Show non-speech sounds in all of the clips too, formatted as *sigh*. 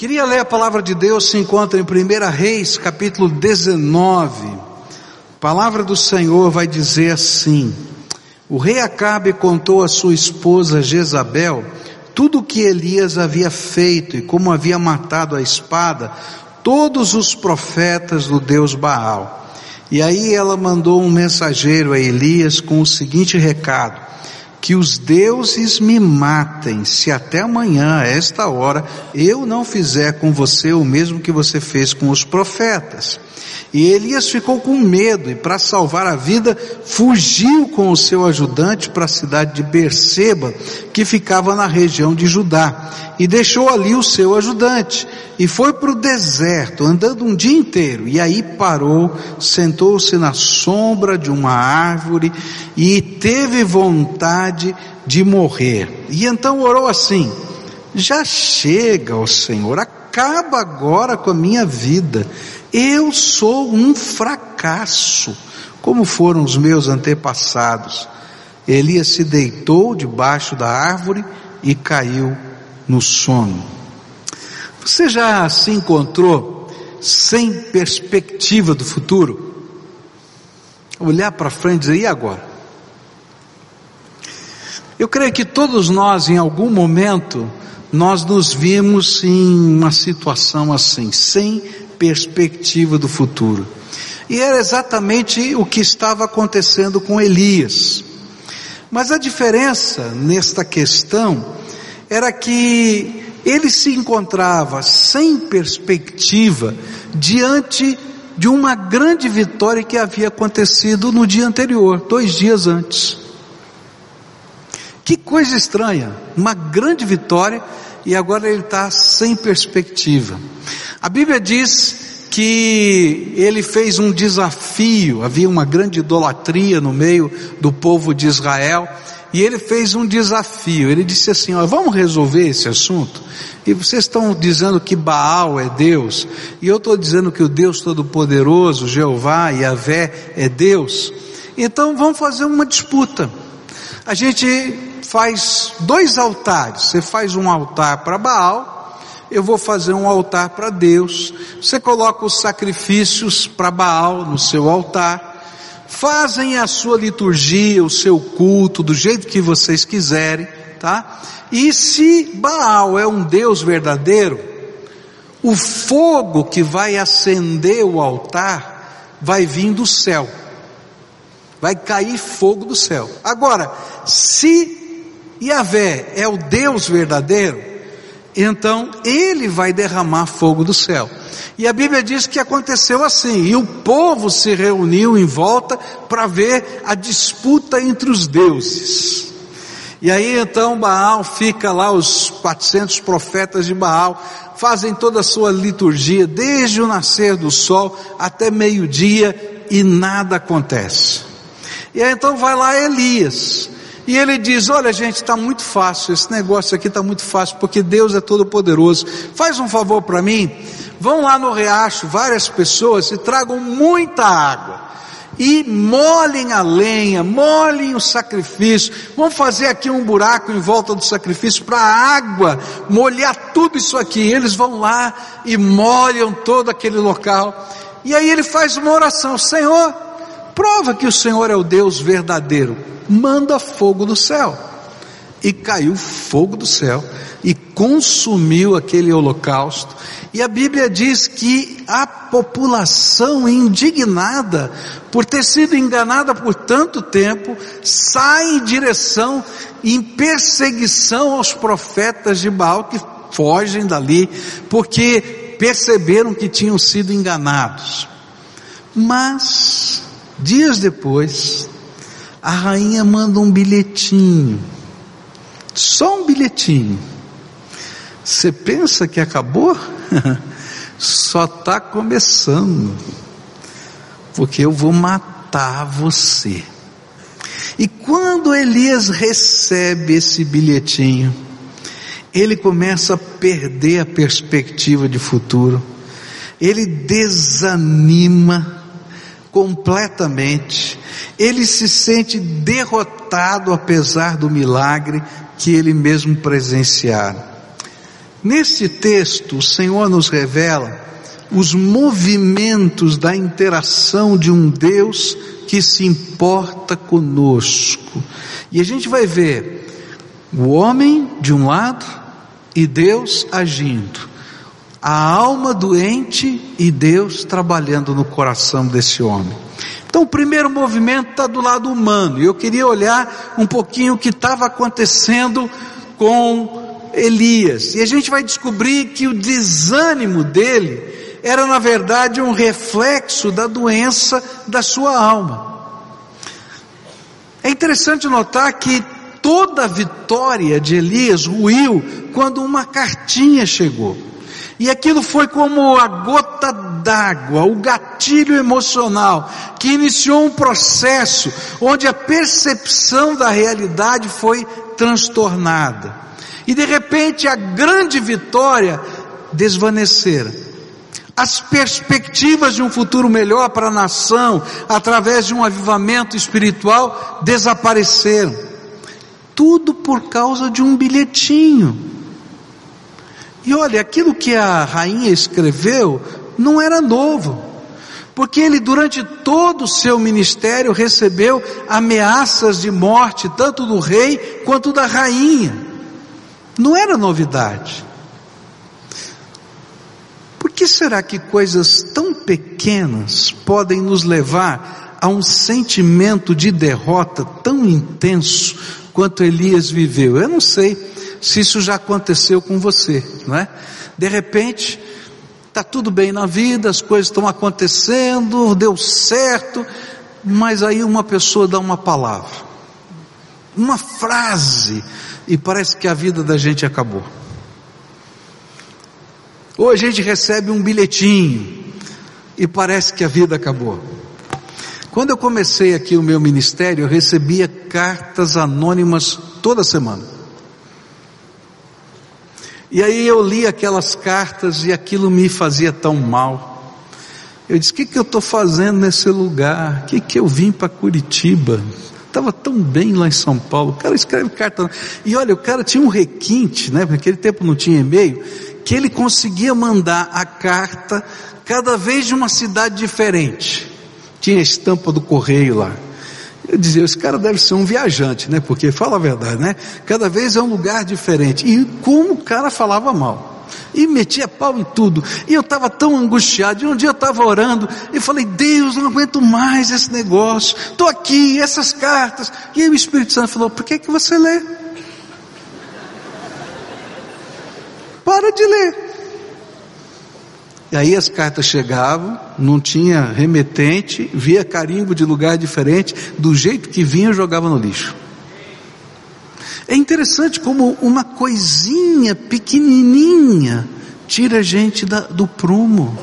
Queria ler a palavra de Deus, se encontra em 1 Reis, capítulo 19. A palavra do Senhor vai dizer assim: O rei Acabe contou a sua esposa Jezabel tudo o que Elias havia feito e como havia matado a espada todos os profetas do Deus Baal. E aí ela mandou um mensageiro a Elias com o seguinte recado: que os deuses me matem, se até amanhã, a esta hora, eu não fizer com você o mesmo que você fez com os profetas. E Elias ficou com medo e para salvar a vida fugiu com o seu ajudante para a cidade de Berseba, que ficava na região de Judá, e deixou ali o seu ajudante e foi para o deserto, andando um dia inteiro. E aí parou, sentou-se na sombra de uma árvore e teve vontade de morrer. E então orou assim: Já chega, ó Senhor, acaba agora com a minha vida. Eu sou um fracasso, como foram os meus antepassados. Elias se deitou debaixo da árvore e caiu no sono. Você já se encontrou sem perspectiva do futuro? Olhar para frente e dizer, e agora? Eu creio que todos nós, em algum momento, nós nos vimos em uma situação assim, sem perspectiva do futuro. E era exatamente o que estava acontecendo com Elias. Mas a diferença nesta questão era que ele se encontrava sem perspectiva diante de uma grande vitória que havia acontecido no dia anterior, dois dias antes. Que coisa estranha, uma grande vitória e agora ele está sem perspectiva. A Bíblia diz que ele fez um desafio, havia uma grande idolatria no meio do povo de Israel, e ele fez um desafio. Ele disse assim: ó, vamos resolver esse assunto. E vocês estão dizendo que Baal é Deus, e eu estou dizendo que o Deus Todo-Poderoso, Jeová e Avé é Deus. Então vamos fazer uma disputa. A gente faz dois altares. Você faz um altar para Baal, eu vou fazer um altar para Deus. Você coloca os sacrifícios para Baal no seu altar fazem a sua liturgia, o seu culto, do jeito que vocês quiserem, tá? E se Baal é um Deus verdadeiro, o fogo que vai acender o altar vai vir do céu. Vai cair fogo do céu. Agora, se Yahvé é o Deus verdadeiro, então ele vai derramar fogo do céu. E a Bíblia diz que aconteceu assim, e o povo se reuniu em volta para ver a disputa entre os deuses. E aí então Baal fica lá, os 400 profetas de Baal fazem toda a sua liturgia, desde o nascer do sol até meio-dia, e nada acontece. E aí então vai lá Elias, e ele diz: Olha, gente, está muito fácil, esse negócio aqui está muito fácil, porque Deus é todo poderoso. Faz um favor para mim, vão lá no riacho, várias pessoas, e tragam muita água. E molhem a lenha, molhem o sacrifício. Vamos fazer aqui um buraco em volta do sacrifício para a água molhar tudo isso aqui. Eles vão lá e molham todo aquele local. E aí ele faz uma oração: Senhor, prova que o Senhor é o Deus verdadeiro manda fogo do céu. E caiu fogo do céu e consumiu aquele holocausto. E a Bíblia diz que a população indignada por ter sido enganada por tanto tempo, sai em direção, em perseguição aos profetas de Baal que fogem dali, porque perceberam que tinham sido enganados. Mas, dias depois, a rainha manda um bilhetinho, só um bilhetinho. Você pensa que acabou? *laughs* só está começando, porque eu vou matar você. E quando Elias recebe esse bilhetinho, ele começa a perder a perspectiva de futuro, ele desanima, completamente. Ele se sente derrotado apesar do milagre que ele mesmo presenciara. Nesse texto, o Senhor nos revela os movimentos da interação de um Deus que se importa conosco. E a gente vai ver o homem de um lado e Deus agindo, a alma doente e Deus trabalhando no coração desse homem. Então, o primeiro movimento está do lado humano, e eu queria olhar um pouquinho o que estava acontecendo com Elias, e a gente vai descobrir que o desânimo dele era, na verdade, um reflexo da doença da sua alma. É interessante notar que toda a vitória de Elias ruiu quando uma cartinha chegou. E aquilo foi como a gota d'água, o gatilho emocional, que iniciou um processo onde a percepção da realidade foi transtornada. E de repente a grande vitória desvanecera. As perspectivas de um futuro melhor para a nação, através de um avivamento espiritual, desapareceram. Tudo por causa de um bilhetinho e olha, aquilo que a rainha escreveu não era novo, porque ele durante todo o seu ministério recebeu ameaças de morte, tanto do rei quanto da rainha. Não era novidade. Por que será que coisas tão pequenas podem nos levar a um sentimento de derrota tão intenso quanto Elias viveu? Eu não sei se isso já aconteceu com você, não é? De repente, está tudo bem na vida, as coisas estão acontecendo, deu certo, mas aí uma pessoa dá uma palavra, uma frase, e parece que a vida da gente acabou. Ou a gente recebe um bilhetinho, e parece que a vida acabou. Quando eu comecei aqui o meu ministério, eu recebia cartas anônimas toda semana. E aí eu li aquelas cartas e aquilo me fazia tão mal. Eu disse: o que, que eu estou fazendo nesse lugar? O que, que eu vim para Curitiba? Estava tão bem lá em São Paulo. O cara escreve carta. E olha, o cara tinha um requinte, né? Naquele tempo não tinha e-mail, que ele conseguia mandar a carta cada vez de uma cidade diferente. Tinha a estampa do correio lá. Eu dizia, esse cara deve ser um viajante, né? Porque fala a verdade, né? Cada vez é um lugar diferente. E como o cara falava mal. E metia pau em tudo. E eu estava tão angustiado. E um dia eu estava orando e falei, Deus, não aguento mais esse negócio. Estou aqui, essas cartas. E aí o Espírito Santo falou, por que, que você lê? Para de ler. E aí as cartas chegavam, não tinha remetente, via carimbo de lugar diferente, do jeito que vinha jogava no lixo. É interessante como uma coisinha pequenininha tira a gente da, do prumo.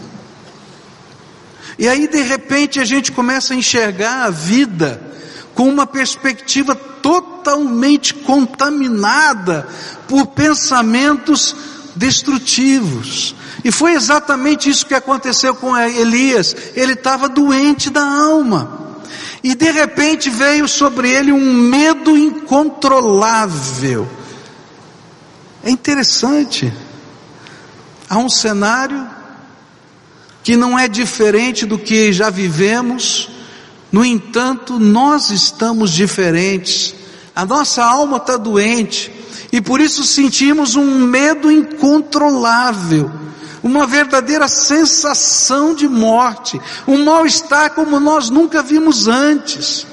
E aí de repente a gente começa a enxergar a vida com uma perspectiva totalmente contaminada por pensamentos destrutivos. E foi exatamente isso que aconteceu com Elias. Ele estava doente da alma. E de repente veio sobre ele um medo incontrolável. É interessante. Há um cenário que não é diferente do que já vivemos, no entanto, nós estamos diferentes. A nossa alma está doente e por isso sentimos um medo incontrolável uma verdadeira sensação de morte, um mal-estar como nós nunca vimos antes,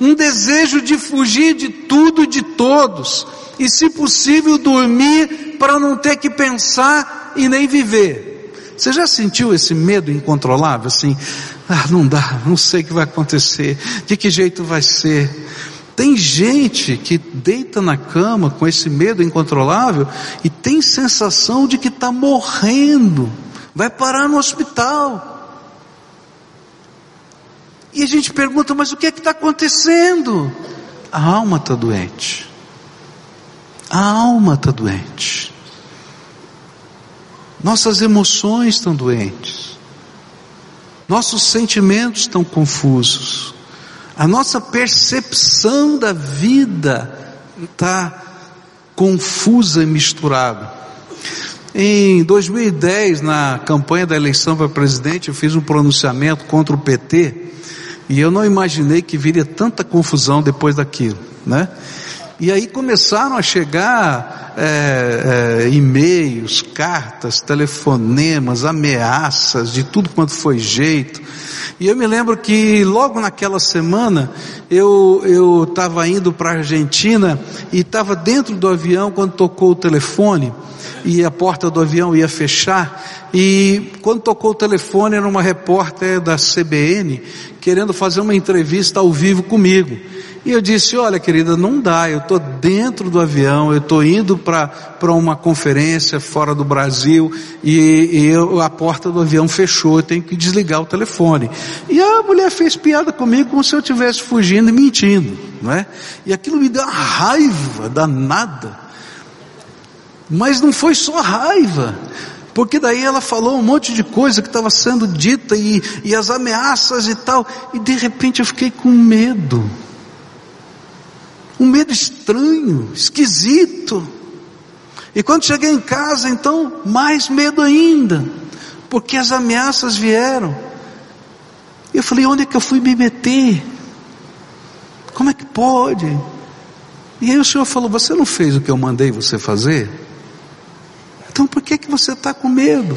um desejo de fugir de tudo e de todos, e se possível dormir para não ter que pensar e nem viver. Você já sentiu esse medo incontrolável assim? Ah, não dá, não sei o que vai acontecer, de que jeito vai ser. Tem gente que deita na cama com esse medo incontrolável e tem sensação de que está morrendo, vai parar no hospital. E a gente pergunta, mas o que é que está acontecendo? A alma está doente. A alma está doente. Nossas emoções estão doentes. Nossos sentimentos estão confusos. A nossa percepção da vida está confusa e misturada. Em 2010, na campanha da eleição para presidente, eu fiz um pronunciamento contra o PT e eu não imaginei que viria tanta confusão depois daquilo, né? E aí começaram a chegar é, é, e-mails, cartas, telefonemas, ameaças, de tudo quanto foi jeito. E eu me lembro que logo naquela semana eu estava indo para a Argentina e estava dentro do avião quando tocou o telefone e a porta do avião ia fechar e quando tocou o telefone era uma repórter da CBN querendo fazer uma entrevista ao vivo comigo. E eu disse: Olha, querida, não dá, eu estou dentro do avião, eu estou indo para uma conferência fora do Brasil e, e eu, a porta do avião fechou, eu tenho que desligar o telefone. E a mulher fez piada comigo como se eu estivesse fugindo e mentindo, não é? E aquilo me deu uma raiva danada. Mas não foi só raiva, porque daí ela falou um monte de coisa que estava sendo dita e, e as ameaças e tal, e de repente eu fiquei com medo um medo estranho, esquisito. E quando cheguei em casa, então, mais medo ainda, porque as ameaças vieram. Eu falei: onde é que eu fui me meter? Como é que pode? E aí o Senhor falou: Você não fez o que eu mandei você fazer? Então por que, que você está com medo?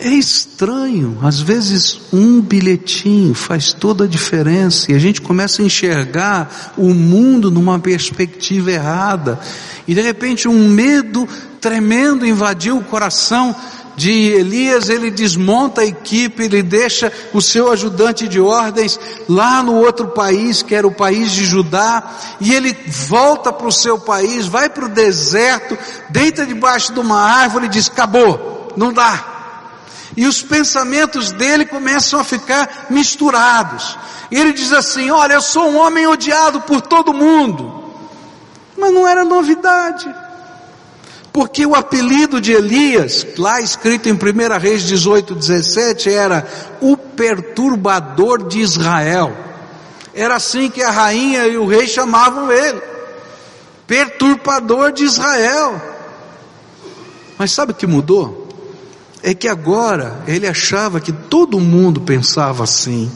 É estranho, às vezes um bilhetinho faz toda a diferença e a gente começa a enxergar o mundo numa perspectiva errada e de repente um medo tremendo invadiu o coração de Elias, ele desmonta a equipe, ele deixa o seu ajudante de ordens lá no outro país, que era o país de Judá, e ele volta para o seu país, vai para o deserto, deita debaixo de uma árvore e diz: acabou, não dá e os pensamentos dele começam a ficar misturados. Ele diz assim: Olha, eu sou um homem odiado por todo mundo. Mas não era novidade. Porque o apelido de Elias, lá escrito em 1 Reis 18, 17, era o perturbador de Israel. Era assim que a rainha e o rei chamavam ele. Perturbador de Israel. Mas sabe o que mudou? é que agora ele achava que todo mundo pensava assim.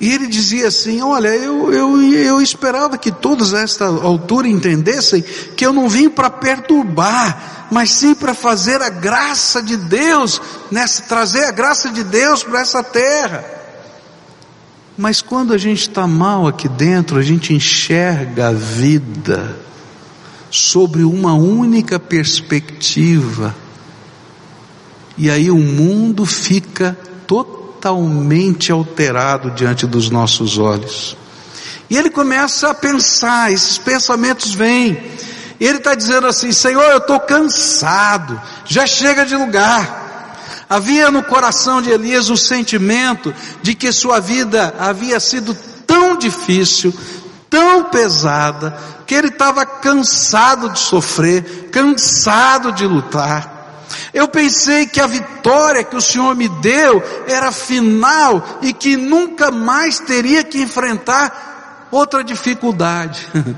E ele dizia assim: Olha, eu, eu, eu esperava que todos a esta altura entendessem que eu não vim para perturbar, mas sim para fazer a graça de Deus, nessa, trazer a graça de Deus para essa terra. Mas quando a gente está mal aqui dentro, a gente enxerga a vida sobre uma única perspectiva. E aí o mundo fica totalmente alterado diante dos nossos olhos. E ele começa a pensar, esses pensamentos vêm. E ele está dizendo assim: Senhor, eu estou cansado, já chega de lugar. Havia no coração de Elias o sentimento de que sua vida havia sido tão difícil, tão pesada, que ele estava cansado de sofrer, cansado de lutar. Eu pensei que a vitória que o Senhor me deu era final e que nunca mais teria que enfrentar outra dificuldade. *laughs*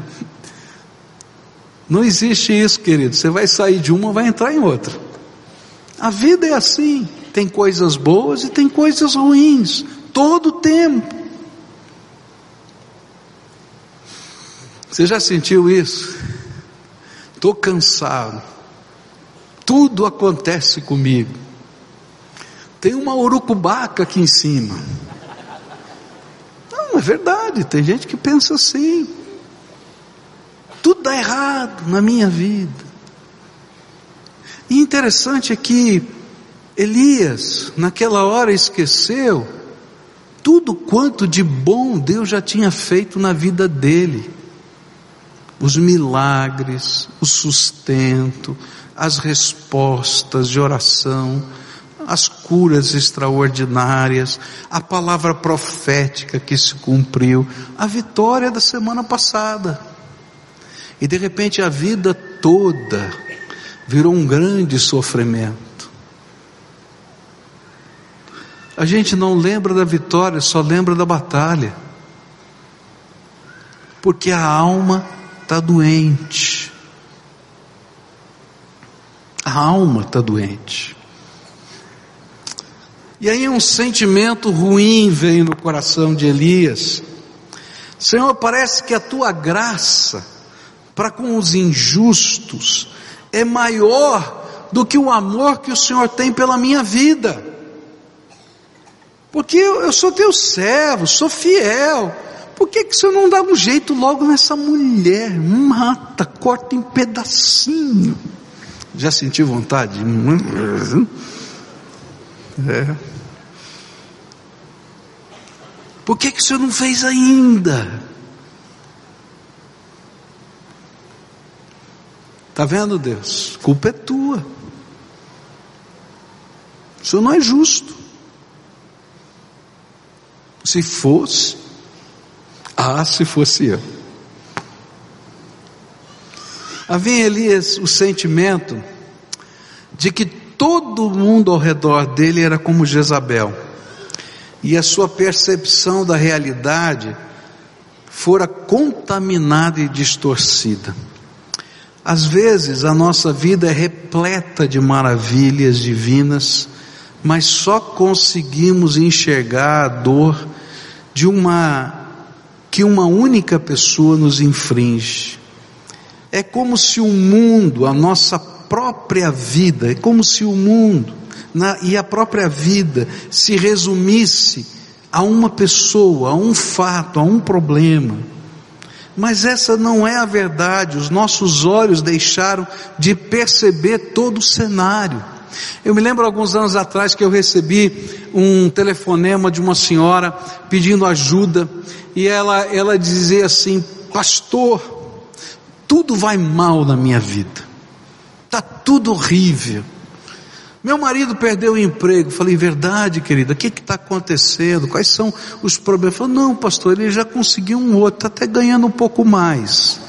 Não existe isso, querido. Você vai sair de uma, vai entrar em outra. A vida é assim. Tem coisas boas e tem coisas ruins. Todo o tempo. Você já sentiu isso? Estou cansado. Tudo acontece comigo. Tem uma urucubaca aqui em cima. Não, é verdade, tem gente que pensa assim. Tudo dá errado na minha vida. E interessante é que Elias, naquela hora, esqueceu tudo quanto de bom Deus já tinha feito na vida dele os milagres, o sustento, as respostas de oração, as curas extraordinárias, a palavra profética que se cumpriu, a vitória da semana passada. E de repente a vida toda virou um grande sofrimento. A gente não lembra da vitória, só lembra da batalha. Porque a alma está doente. A alma está doente. E aí um sentimento ruim veio no coração de Elias. Senhor, parece que a tua graça para com os injustos é maior do que o amor que o Senhor tem pela minha vida. Porque eu, eu sou teu servo, sou fiel. Por que, que você não dá um jeito logo nessa mulher? Mata, corta em pedacinho. Já senti vontade? É. Por que, que você não fez ainda? Está vendo, Deus? Culpa é tua. O Senhor não é justo. Se fosse, ah, se fosse eu. Havia Elias o sentimento de que todo mundo ao redor dele era como Jezabel, e a sua percepção da realidade fora contaminada e distorcida. Às vezes a nossa vida é repleta de maravilhas divinas, mas só conseguimos enxergar a dor de uma que uma única pessoa nos infringe. É como se o mundo, a nossa própria vida, é como se o mundo na, e a própria vida se resumisse a uma pessoa, a um fato, a um problema. Mas essa não é a verdade, os nossos olhos deixaram de perceber todo o cenário. Eu me lembro alguns anos atrás que eu recebi um telefonema de uma senhora pedindo ajuda e ela, ela dizia assim: Pastor, tudo vai mal na minha vida, está tudo horrível. Meu marido perdeu o emprego. Falei, verdade, querida, o que está acontecendo? Quais são os problemas? Falei, não, pastor, ele já conseguiu um outro, está até ganhando um pouco mais.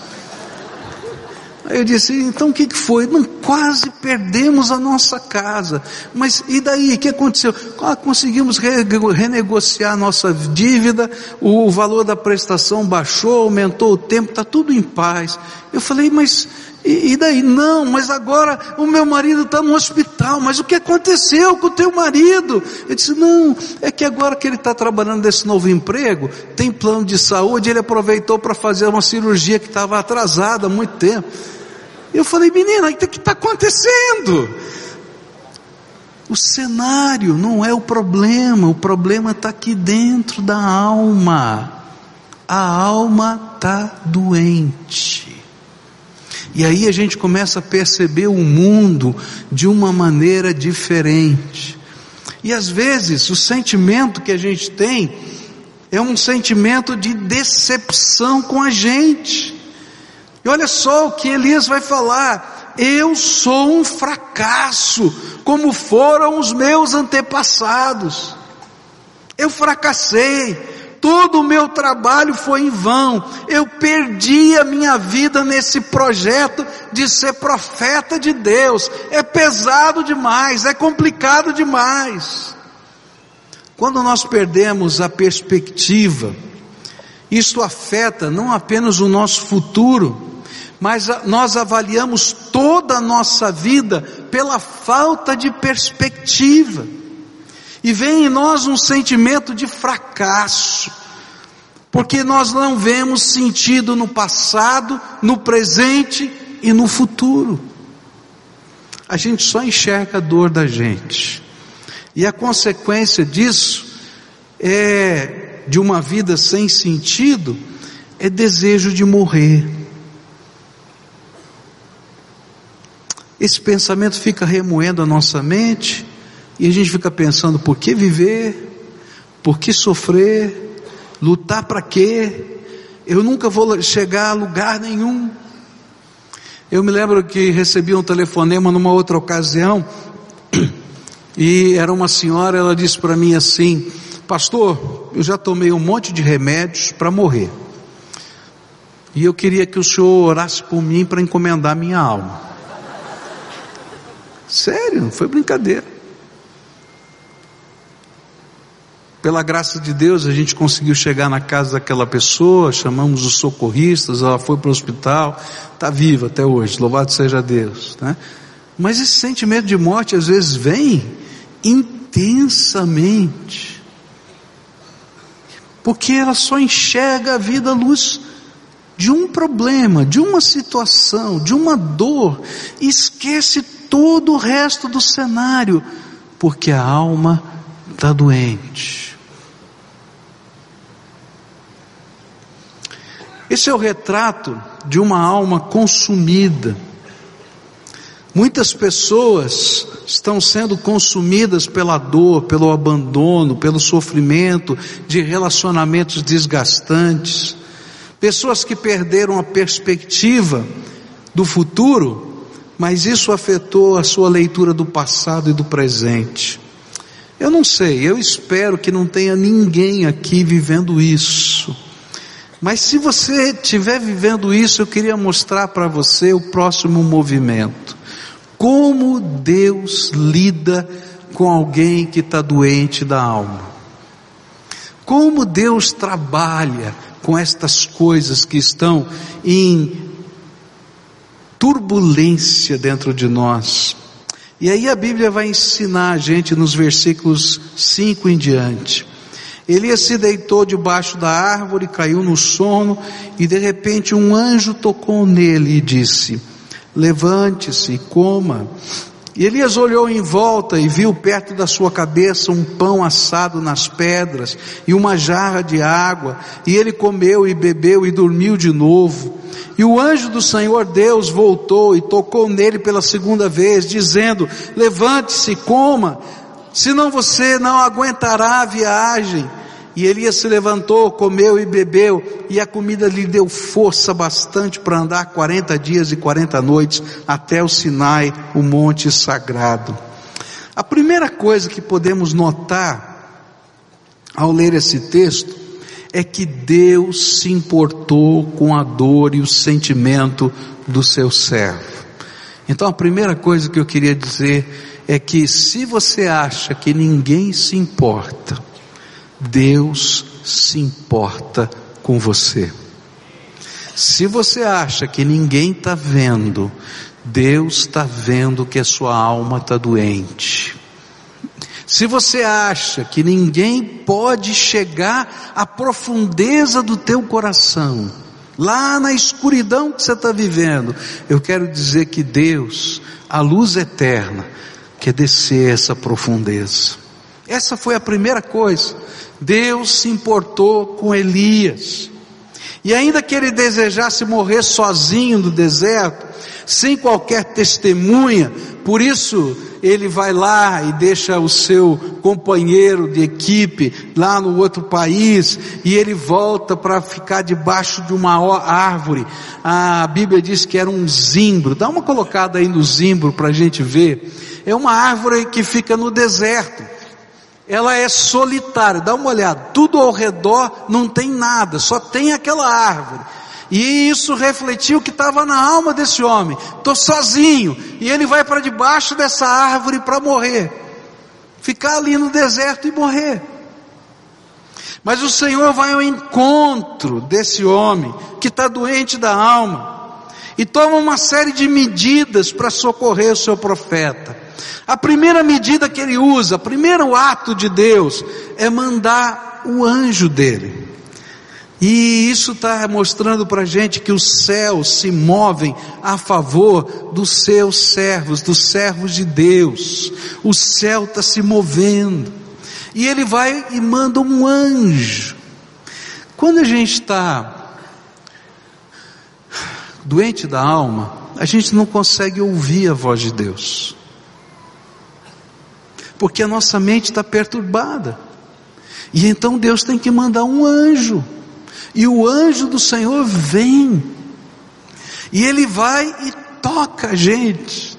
Aí eu disse, então o que, que foi? Não, quase perdemos a nossa casa. Mas e daí? O que aconteceu? Ah, conseguimos renegociar a nossa dívida, o valor da prestação baixou, aumentou o tempo, está tudo em paz. Eu falei, mas e, e daí? Não, mas agora o meu marido está no hospital, mas o que aconteceu com o teu marido? Eu disse, não, é que agora que ele está trabalhando nesse novo emprego, tem plano de saúde, ele aproveitou para fazer uma cirurgia que estava atrasada há muito tempo. Eu falei, menina, o que está acontecendo? O cenário não é o problema, o problema está aqui dentro da alma. A alma está doente. E aí a gente começa a perceber o mundo de uma maneira diferente. E às vezes o sentimento que a gente tem é um sentimento de decepção com a gente. E olha só o que Elias vai falar: eu sou um fracasso, como foram os meus antepassados. Eu fracassei, todo o meu trabalho foi em vão, eu perdi a minha vida nesse projeto de ser profeta de Deus, é pesado demais, é complicado demais. Quando nós perdemos a perspectiva, isso afeta não apenas o nosso futuro, mas nós avaliamos toda a nossa vida pela falta de perspectiva. E vem em nós um sentimento de fracasso, porque nós não vemos sentido no passado, no presente e no futuro. A gente só enxerga a dor da gente. E a consequência disso é de uma vida sem sentido, é desejo de morrer. Esse pensamento fica remoendo a nossa mente e a gente fica pensando por que viver, por que sofrer, lutar para quê? Eu nunca vou chegar a lugar nenhum. Eu me lembro que recebi um telefonema numa outra ocasião *clears throat* e era uma senhora, ela disse para mim assim: Pastor, eu já tomei um monte de remédios para morrer. E eu queria que o senhor orasse por mim para encomendar minha alma. Sério, não foi brincadeira. Pela graça de Deus, a gente conseguiu chegar na casa daquela pessoa, chamamos os socorristas, ela foi para o hospital, está viva até hoje, louvado seja Deus. Né? Mas esse sentimento de morte às vezes vem intensamente, porque ela só enxerga a vida à luz de um problema, de uma situação, de uma dor, esquece todo o resto do cenário, porque a alma está doente. Esse é o retrato de uma alma consumida. Muitas pessoas estão sendo consumidas pela dor, pelo abandono, pelo sofrimento de relacionamentos desgastantes. Pessoas que perderam a perspectiva do futuro, mas isso afetou a sua leitura do passado e do presente. Eu não sei, eu espero que não tenha ninguém aqui vivendo isso. Mas se você estiver vivendo isso, eu queria mostrar para você o próximo movimento. Como Deus lida com alguém que está doente da alma. Como Deus trabalha com estas coisas que estão em turbulência dentro de nós. E aí a Bíblia vai ensinar a gente nos versículos 5 em diante. Elias se deitou debaixo da árvore, caiu no sono, e de repente um anjo tocou nele e disse: Levante-se e coma. E Elias olhou em volta e viu perto da sua cabeça um pão assado nas pedras e uma jarra de água, e ele comeu e bebeu e dormiu de novo. E o anjo do Senhor Deus voltou e tocou nele pela segunda vez, dizendo: Levante-se, coma, senão você não aguentará a viagem. E Elias se levantou, comeu e bebeu, e a comida lhe deu força bastante para andar 40 dias e 40 noites até o Sinai, o monte sagrado. A primeira coisa que podemos notar ao ler esse texto é que Deus se importou com a dor e o sentimento do seu servo. Então a primeira coisa que eu queria dizer é que se você acha que ninguém se importa, Deus se importa com você. Se você acha que ninguém está vendo, Deus está vendo que a sua alma está doente. Se você acha que ninguém pode chegar à profundeza do teu coração, lá na escuridão que você está vivendo, eu quero dizer que Deus, a luz eterna, quer descer essa profundeza. Essa foi a primeira coisa. Deus se importou com Elias. E ainda que ele desejasse morrer sozinho no deserto, sem qualquer testemunha, por isso ele vai lá e deixa o seu companheiro de equipe lá no outro país e ele volta para ficar debaixo de uma árvore. A Bíblia diz que era um zimbro. Dá uma colocada aí no zimbro para a gente ver. É uma árvore que fica no deserto ela é solitária, dá uma olhada, tudo ao redor não tem nada, só tem aquela árvore. E isso refletiu o que estava na alma desse homem. Estou sozinho. E ele vai para debaixo dessa árvore para morrer. Ficar ali no deserto e morrer. Mas o Senhor vai ao encontro desse homem que está doente da alma. E toma uma série de medidas para socorrer o seu profeta. A primeira medida que ele usa, o primeiro ato de Deus, é mandar o anjo dele. E isso está mostrando para a gente que os céus se movem a favor dos seus servos, dos servos de Deus. O céu está se movendo. E ele vai e manda um anjo. Quando a gente está doente da alma, a gente não consegue ouvir a voz de Deus porque a nossa mente está perturbada. E então Deus tem que mandar um anjo, e o anjo do Senhor vem, e ele vai e toca a gente.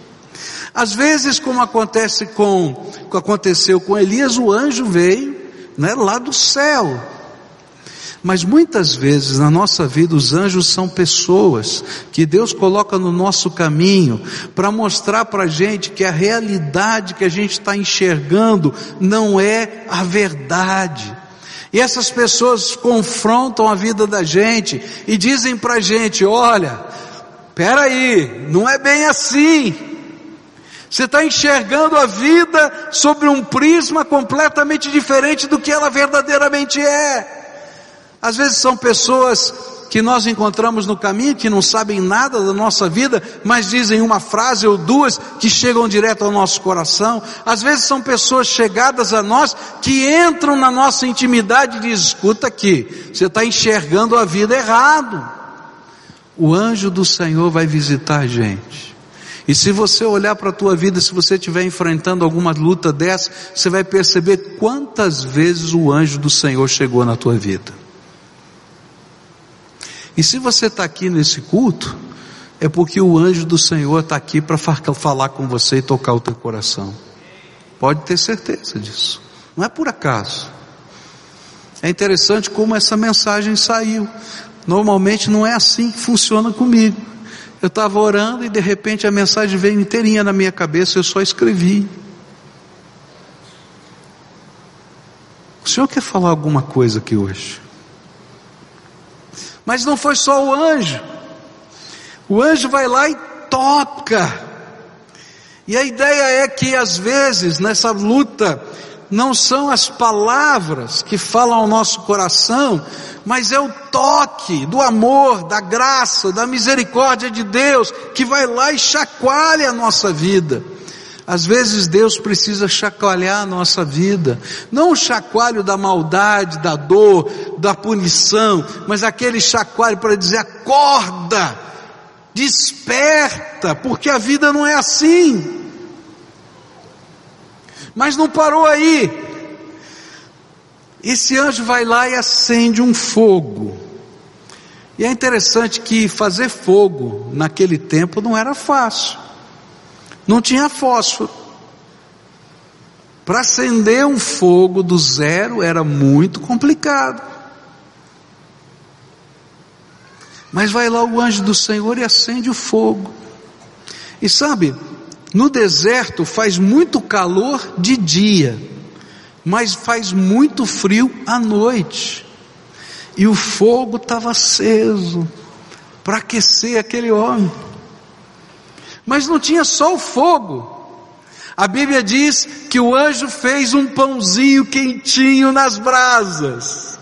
Às vezes, como acontece com, aconteceu com Elias, o anjo veio, né, lá do céu, mas muitas vezes na nossa vida os anjos são pessoas que Deus coloca no nosso caminho para mostrar para a gente que a realidade que a gente está enxergando não é a verdade. E essas pessoas confrontam a vida da gente e dizem para a gente: olha, peraí, não é bem assim. Você está enxergando a vida sobre um prisma completamente diferente do que ela verdadeiramente é. Às vezes são pessoas que nós encontramos no caminho que não sabem nada da nossa vida, mas dizem uma frase ou duas que chegam direto ao nosso coração. Às vezes são pessoas chegadas a nós que entram na nossa intimidade e dizem: escuta aqui, você está enxergando a vida errado. O anjo do Senhor vai visitar a gente. E se você olhar para a tua vida, se você estiver enfrentando alguma luta dessa, você vai perceber quantas vezes o anjo do Senhor chegou na tua vida. E se você está aqui nesse culto, é porque o anjo do Senhor está aqui para falar com você e tocar o teu coração. Pode ter certeza disso. Não é por acaso. É interessante como essa mensagem saiu. Normalmente não é assim que funciona comigo. Eu estava orando e de repente a mensagem veio inteirinha na minha cabeça, eu só escrevi. O senhor quer falar alguma coisa aqui hoje? Mas não foi só o anjo. O anjo vai lá e toca. E a ideia é que às vezes nessa luta não são as palavras que falam ao nosso coração, mas é o toque do amor, da graça, da misericórdia de Deus que vai lá e chacoalha a nossa vida. Às vezes Deus precisa chacoalhar a nossa vida, não o chacoalho da maldade, da dor, da punição, mas aquele chacoalho para dizer: acorda, desperta, porque a vida não é assim. Mas não parou aí. Esse anjo vai lá e acende um fogo. E é interessante que fazer fogo naquele tempo não era fácil. Não tinha fósforo. Para acender um fogo do zero era muito complicado. Mas vai lá o anjo do Senhor e acende o fogo. E sabe, no deserto faz muito calor de dia, mas faz muito frio à noite. E o fogo estava aceso para aquecer aquele homem. Mas não tinha só o fogo. A Bíblia diz que o anjo fez um pãozinho quentinho nas brasas.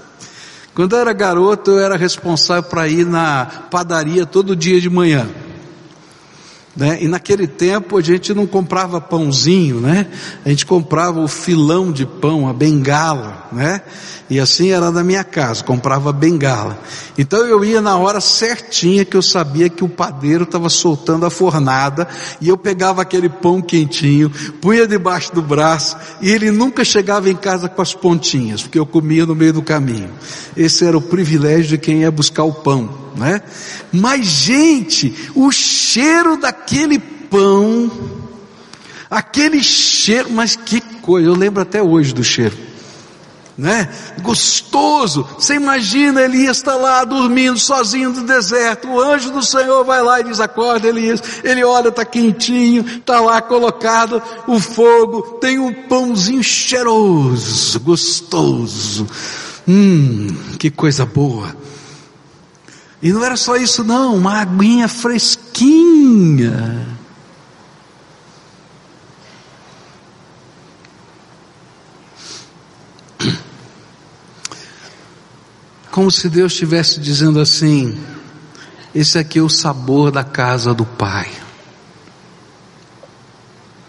Quando eu era garoto, eu era responsável para ir na padaria todo dia de manhã. Né? E naquele tempo a gente não comprava pãozinho, né? A gente comprava o filão de pão, a bengala, né? E assim era na minha casa, comprava bengala. Então eu ia na hora certinha que eu sabia que o padeiro estava soltando a fornada e eu pegava aquele pão quentinho, punha debaixo do braço e ele nunca chegava em casa com as pontinhas, porque eu comia no meio do caminho. Esse era o privilégio de quem ia buscar o pão, né? Mas gente, o cheiro daquele pão, aquele cheiro, mas que coisa, eu lembro até hoje do cheiro né? Gostoso. Você imagina Elias está lá dormindo sozinho no deserto. O anjo do Senhor vai lá e diz: acorda, Elias. Ele olha, está quentinho, está lá colocado o fogo. Tem um pãozinho cheiroso, gostoso. Hum, que coisa boa. E não era só isso, não, uma aguinha fresquinha. Como se Deus estivesse dizendo assim: esse aqui é o sabor da casa do Pai.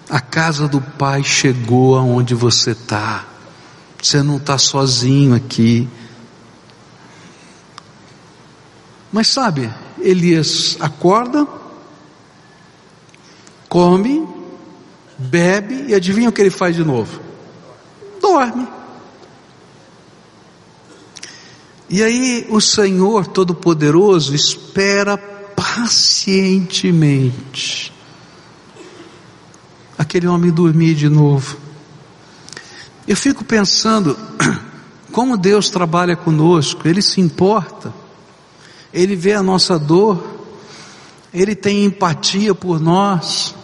A casa do Pai chegou aonde você está. Você não está sozinho aqui. Mas sabe, Elias acorda, come, bebe e adivinha o que ele faz de novo? Dorme. E aí o Senhor Todo-Poderoso espera pacientemente aquele homem dormir de novo. Eu fico pensando *clears throat* como Deus trabalha conosco, Ele se importa, Ele vê a nossa dor, Ele tem empatia por nós,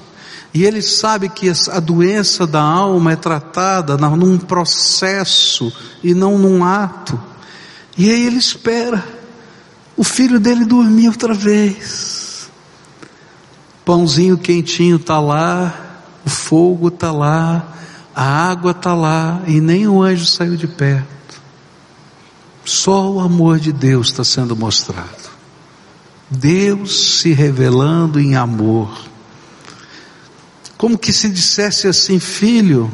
e Ele sabe que a doença da alma é tratada num processo e não num ato. E aí ele espera o filho dele dormir outra vez. Pãozinho quentinho está lá, o fogo está lá, a água está lá e nem o anjo saiu de perto. Só o amor de Deus está sendo mostrado. Deus se revelando em amor. Como que se dissesse assim, filho,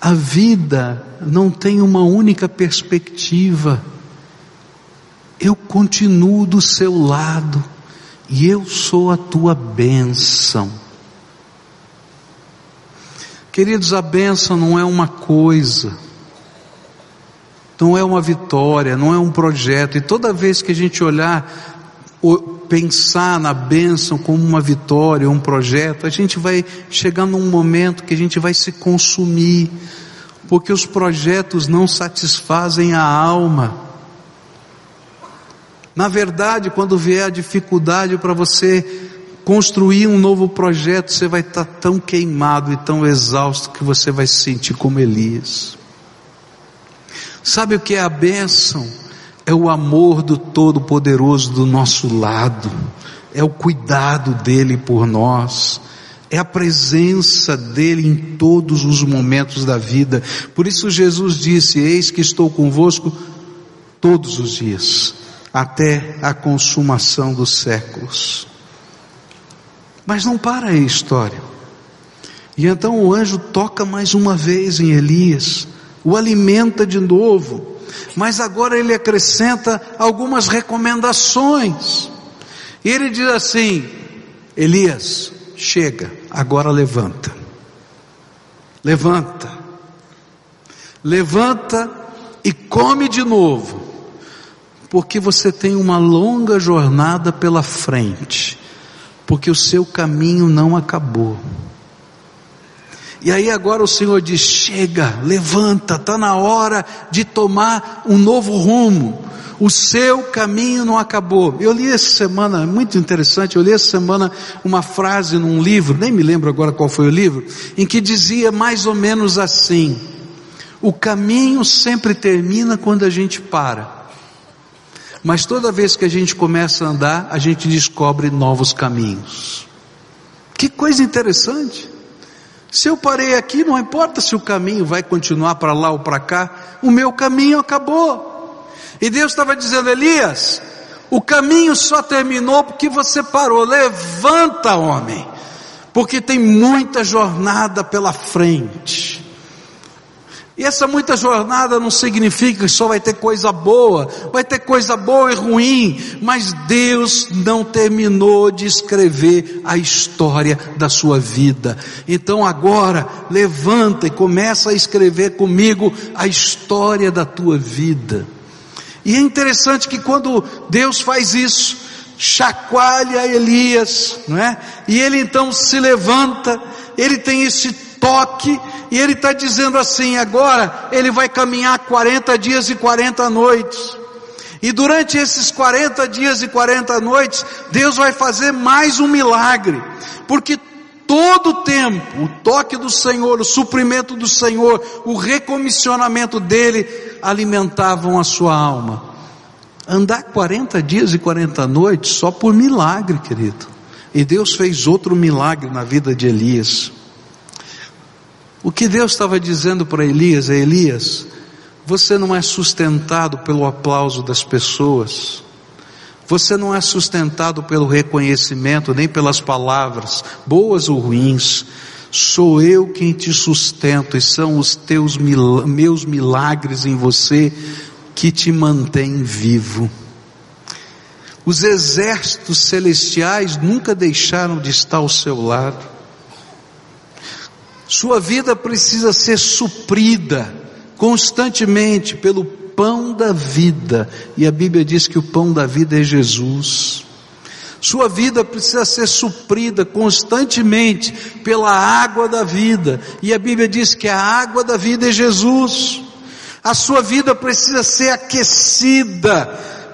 a vida não tem uma única perspectiva. Eu continuo do seu lado e eu sou a tua bênção. Queridos, a bênção não é uma coisa, não é uma vitória, não é um projeto, e toda vez que a gente olhar, pensar na bênção como uma vitória, um projeto, a gente vai chegar num momento que a gente vai se consumir, porque os projetos não satisfazem a alma. Na verdade, quando vier a dificuldade para você construir um novo projeto, você vai estar tão queimado e tão exausto que você vai se sentir como Elias. Sabe o que é a bênção? É o amor do Todo-Poderoso do nosso lado, é o cuidado dele por nós, é a presença dele em todos os momentos da vida. Por isso Jesus disse: Eis que estou convosco todos os dias, até a consumação dos séculos. Mas não para a história. E então o anjo toca mais uma vez em Elias, o alimenta de novo, mas agora ele acrescenta algumas recomendações. E ele diz assim: Elias, chega, agora levanta. Levanta. Levanta e come de novo, porque você tem uma longa jornada pela frente porque o seu caminho não acabou. E aí agora o Senhor diz: chega, levanta, está na hora de tomar um novo rumo. O seu caminho não acabou. Eu li essa semana, muito interessante, eu li essa semana uma frase num livro, nem me lembro agora qual foi o livro, em que dizia mais ou menos assim: o caminho sempre termina quando a gente para. Mas toda vez que a gente começa a andar, a gente descobre novos caminhos. Que coisa interessante. Se eu parei aqui, não importa se o caminho vai continuar para lá ou para cá, o meu caminho acabou. E Deus estava dizendo, Elias, o caminho só terminou porque você parou. Levanta, homem, porque tem muita jornada pela frente. E essa muita jornada não significa que só vai ter coisa boa, vai ter coisa boa e ruim, mas Deus não terminou de escrever a história da sua vida. Então agora, levanta e começa a escrever comigo a história da tua vida. E é interessante que quando Deus faz isso, chacoalha Elias, não é? E ele então se levanta, ele tem esse toque, e ele está dizendo assim: agora ele vai caminhar 40 dias e 40 noites. E durante esses 40 dias e 40 noites, Deus vai fazer mais um milagre, porque todo o tempo, o toque do Senhor, o suprimento do Senhor, o recomissionamento dele alimentavam a sua alma. Andar 40 dias e 40 noites só por milagre, querido. E Deus fez outro milagre na vida de Elias. O que Deus estava dizendo para Elias é: Elias, você não é sustentado pelo aplauso das pessoas, você não é sustentado pelo reconhecimento, nem pelas palavras, boas ou ruins. Sou eu quem te sustento, e são os teus meus milagres em você que te mantêm vivo. Os exércitos celestiais nunca deixaram de estar ao seu lado. Sua vida precisa ser suprida constantemente pelo pão da vida, e a Bíblia diz que o pão da vida é Jesus. Sua vida precisa ser suprida constantemente pela água da vida, e a Bíblia diz que a água da vida é Jesus. A sua vida precisa ser aquecida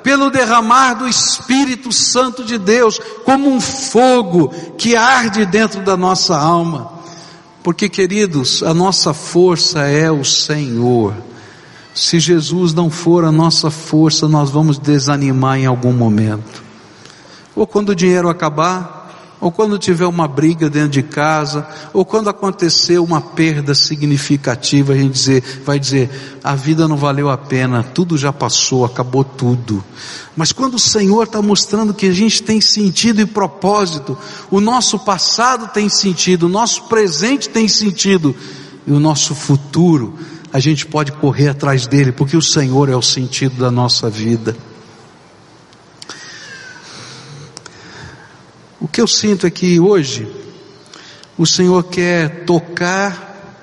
pelo derramar do Espírito Santo de Deus, como um fogo que arde dentro da nossa alma. Porque, queridos, a nossa força é o Senhor. Se Jesus não for a nossa força, nós vamos desanimar em algum momento. Ou quando o dinheiro acabar, ou quando tiver uma briga dentro de casa, ou quando acontecer uma perda significativa, a gente dizer, vai dizer, a vida não valeu a pena, tudo já passou, acabou tudo. Mas quando o Senhor está mostrando que a gente tem sentido e propósito, o nosso passado tem sentido, o nosso presente tem sentido, e o nosso futuro, a gente pode correr atrás dele, porque o Senhor é o sentido da nossa vida. Que eu sinto é que hoje o Senhor quer tocar,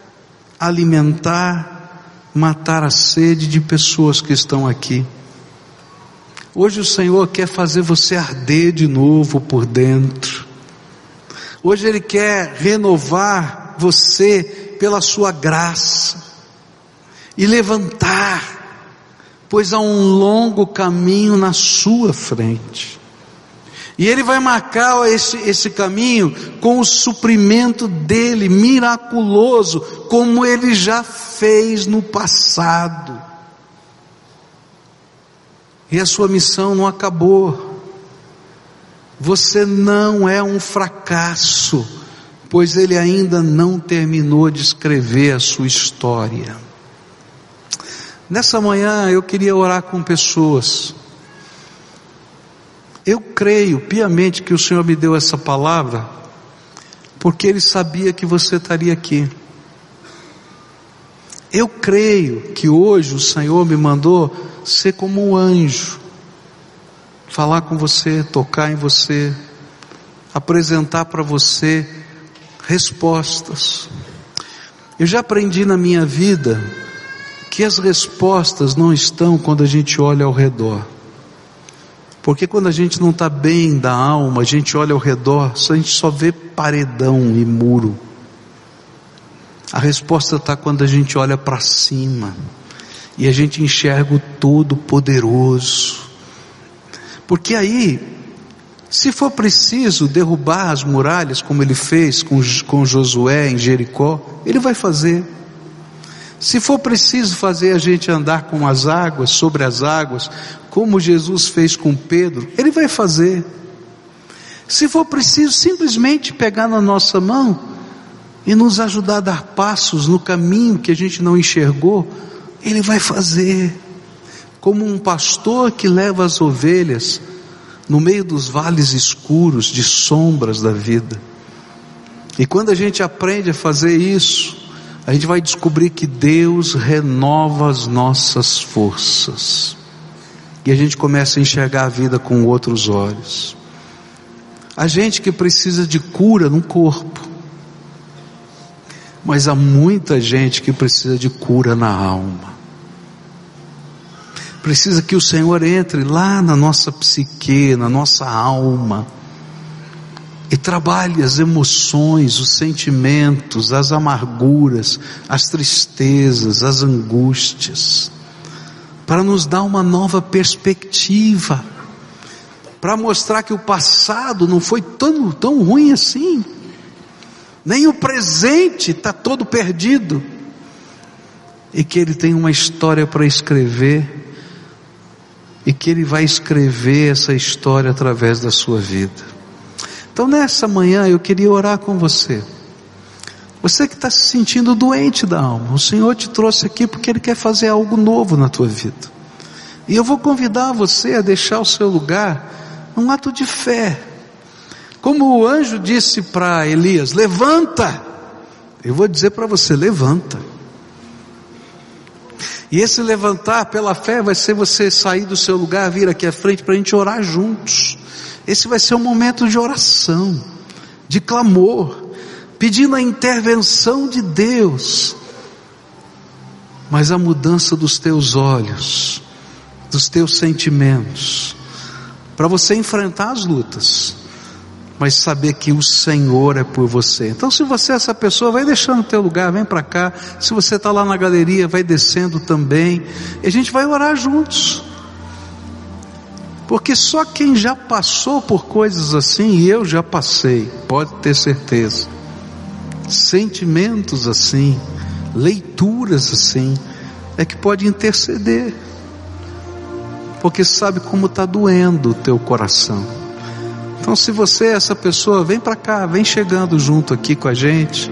alimentar, matar a sede de pessoas que estão aqui. Hoje o Senhor quer fazer você arder de novo por dentro. Hoje Ele quer renovar você pela Sua graça e levantar, pois há um longo caminho na Sua frente. E ele vai marcar esse, esse caminho com o suprimento dele, miraculoso, como ele já fez no passado. E a sua missão não acabou. Você não é um fracasso, pois ele ainda não terminou de escrever a sua história. Nessa manhã eu queria orar com pessoas eu creio piamente que o Senhor me deu essa palavra, porque Ele sabia que você estaria aqui. Eu creio que hoje o Senhor me mandou ser como um anjo, falar com você, tocar em você, apresentar para você respostas. Eu já aprendi na minha vida que as respostas não estão quando a gente olha ao redor. Porque quando a gente não está bem da alma, a gente olha ao redor, a gente só vê paredão e muro. A resposta está quando a gente olha para cima e a gente enxerga o Todo-Poderoso. Porque aí, se for preciso derrubar as muralhas, como ele fez com, com Josué em Jericó, ele vai fazer. Se for preciso fazer a gente andar com as águas, sobre as águas, como Jesus fez com Pedro, Ele vai fazer. Se for preciso simplesmente pegar na nossa mão e nos ajudar a dar passos no caminho que a gente não enxergou, Ele vai fazer. Como um pastor que leva as ovelhas no meio dos vales escuros de sombras da vida. E quando a gente aprende a fazer isso, a gente vai descobrir que Deus renova as nossas forças e a gente começa a enxergar a vida com outros olhos. A gente que precisa de cura no corpo, mas há muita gente que precisa de cura na alma. Precisa que o Senhor entre lá na nossa psique, na nossa alma, e trabalhe as emoções, os sentimentos, as amarguras, as tristezas, as angústias para nos dar uma nova perspectiva, para mostrar que o passado não foi tão, tão ruim assim, nem o presente está todo perdido, e que Ele tem uma história para escrever, e que Ele vai escrever essa história através da sua vida. Então nessa manhã eu queria orar com você. Você que está se sentindo doente da alma, o Senhor te trouxe aqui porque Ele quer fazer algo novo na tua vida. E eu vou convidar você a deixar o seu lugar num ato de fé. Como o anjo disse para Elias: levanta. Eu vou dizer para você: levanta. E esse levantar pela fé vai ser você sair do seu lugar, vir aqui à frente para a gente orar juntos. Esse vai ser um momento de oração, de clamor pedindo a intervenção de Deus, mas a mudança dos teus olhos, dos teus sentimentos, para você enfrentar as lutas, mas saber que o Senhor é por você. Então, se você é essa pessoa, vai deixando o teu lugar, vem para cá. Se você está lá na galeria, vai descendo também. E a gente vai orar juntos. Porque só quem já passou por coisas assim, e eu já passei, pode ter certeza. Sentimentos assim, leituras assim, é que pode interceder, porque sabe como está doendo o teu coração, Então, se você é essa pessoa, vem para cá, vem chegando junto aqui com a gente.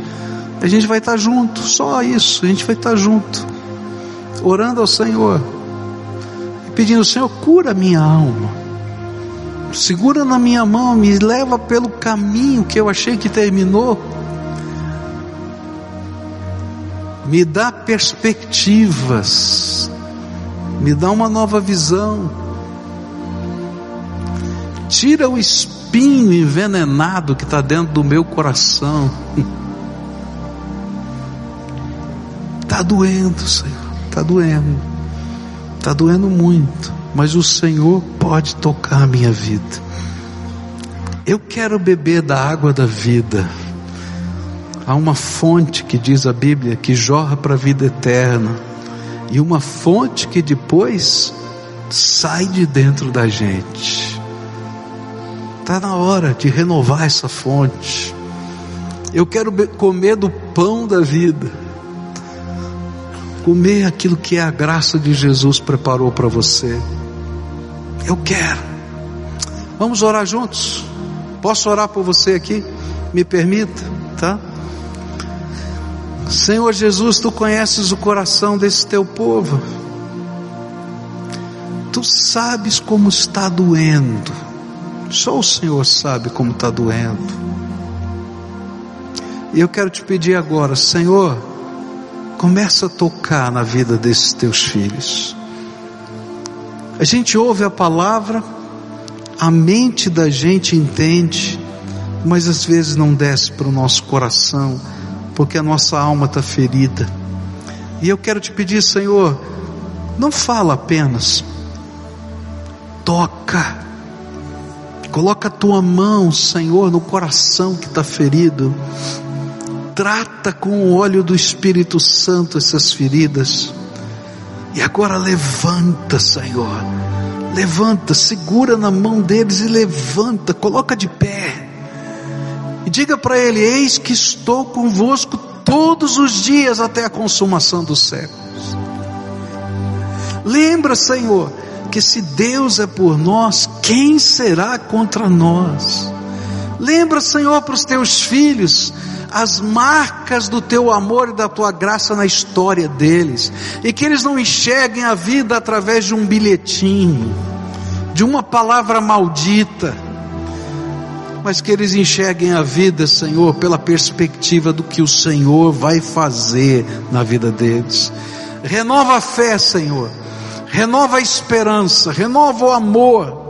A gente vai estar junto, só isso, a gente vai estar junto, orando ao Senhor, pedindo: Senhor, cura minha alma, segura na minha mão, me leva pelo caminho que eu achei que terminou, me dá perspectivas, me dá uma nova visão, tira o espinho envenenado que está dentro do meu coração. Está *laughs* doendo, Senhor, está doendo, está doendo muito, mas o Senhor pode tocar a minha vida. Eu quero beber da água da vida. Há uma fonte que diz a Bíblia que jorra para a vida eterna, e uma fonte que depois sai de dentro da gente. Está na hora de renovar essa fonte. Eu quero comer do pão da vida comer aquilo que a graça de Jesus preparou para você. Eu quero. Vamos orar juntos? Posso orar por você aqui? Me permita, tá? Senhor Jesus, tu conheces o coração desse teu povo. Tu sabes como está doendo. Só o Senhor sabe como está doendo. E eu quero te pedir agora, Senhor, Começa a tocar na vida desses teus filhos. A gente ouve a palavra, a mente da gente entende, mas às vezes não desce para o nosso coração, porque a nossa alma está ferida. E eu quero te pedir, Senhor, não fala apenas, toca, coloca a tua mão, Senhor, no coração que está ferido trata com o óleo do Espírito Santo essas feridas. E agora levanta, Senhor. Levanta, segura na mão deles e levanta, coloca de pé. E diga para ele: Eis que estou convosco todos os dias até a consumação dos séculos. Lembra, Senhor, que se Deus é por nós, quem será contra nós? Lembra, Senhor, para os teus filhos, as marcas do teu amor e da tua graça na história deles, e que eles não enxerguem a vida através de um bilhetinho, de uma palavra maldita, mas que eles enxerguem a vida, Senhor, pela perspectiva do que o Senhor vai fazer na vida deles. Renova a fé, Senhor, renova a esperança, renova o amor,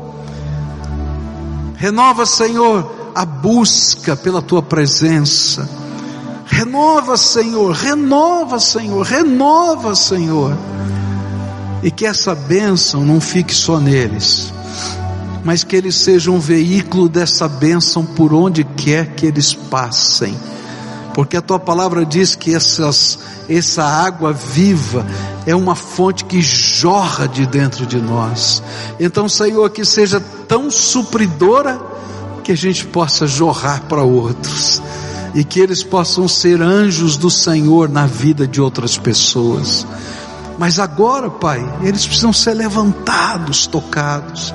renova, Senhor, a busca pela tua presença. Renova, Senhor, renova, Senhor, renova, Senhor. E que essa bênção não fique só neles, mas que eles sejam um veículo dessa bênção por onde quer que eles passem. Porque a tua palavra diz que essas, essa água viva é uma fonte que jorra de dentro de nós. Então, Senhor, que seja tão supridora que a gente possa jorrar para outros e que eles possam ser anjos do Senhor na vida de outras pessoas. Mas agora, Pai, eles precisam ser levantados, tocados.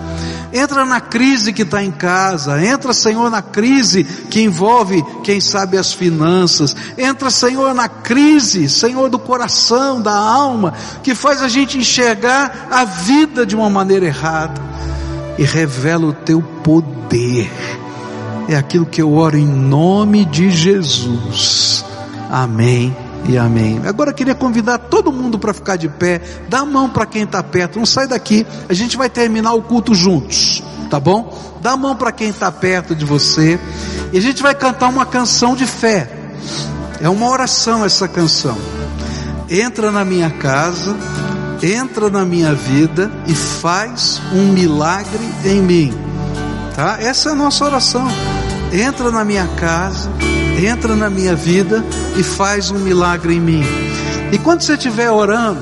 Entra na crise que está em casa, entra, Senhor, na crise que envolve, quem sabe, as finanças. Entra, Senhor, na crise, Senhor, do coração, da alma, que faz a gente enxergar a vida de uma maneira errada e revela o teu poder é aquilo que eu oro em nome de Jesus. Amém e amém. Agora eu queria convidar todo mundo para ficar de pé, dá a mão para quem está perto, não sai daqui, a gente vai terminar o culto juntos, tá bom? Dá a mão para quem está perto de você, e a gente vai cantar uma canção de fé, é uma oração essa canção. Entra na minha casa, entra na minha vida e faz um milagre em mim, tá? Essa é a nossa oração entra na minha casa, entra na minha vida e faz um milagre em mim. E quando você estiver orando,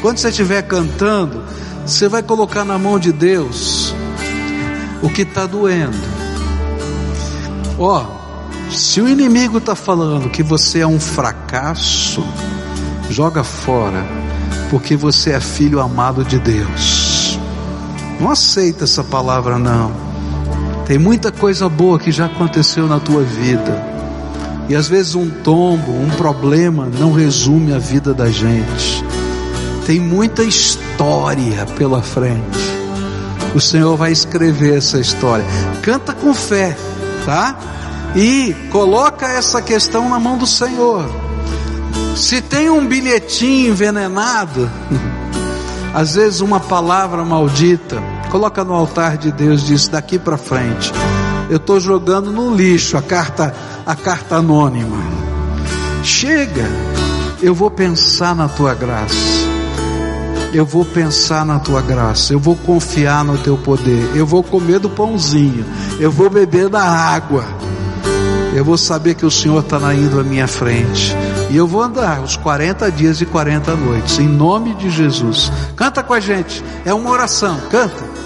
quando você estiver cantando, você vai colocar na mão de Deus o que está doendo. Ó, oh, se o inimigo está falando que você é um fracasso, joga fora, porque você é filho amado de Deus. Não aceita essa palavra, não. Tem muita coisa boa que já aconteceu na tua vida. E às vezes um tombo, um problema não resume a vida da gente. Tem muita história pela frente. O Senhor vai escrever essa história. Canta com fé, tá? E coloca essa questão na mão do Senhor. Se tem um bilhetinho envenenado, *laughs* às vezes uma palavra maldita, coloca no altar de Deus, diz daqui para frente. Eu estou jogando no lixo a carta, a carta anônima. Chega, eu vou pensar na tua graça. Eu vou pensar na tua graça, eu vou confiar no teu poder, eu vou comer do pãozinho, eu vou beber da água, eu vou saber que o Senhor está indo à minha frente, e eu vou andar os 40 dias e 40 noites, em nome de Jesus. Canta com a gente, é uma oração, canta.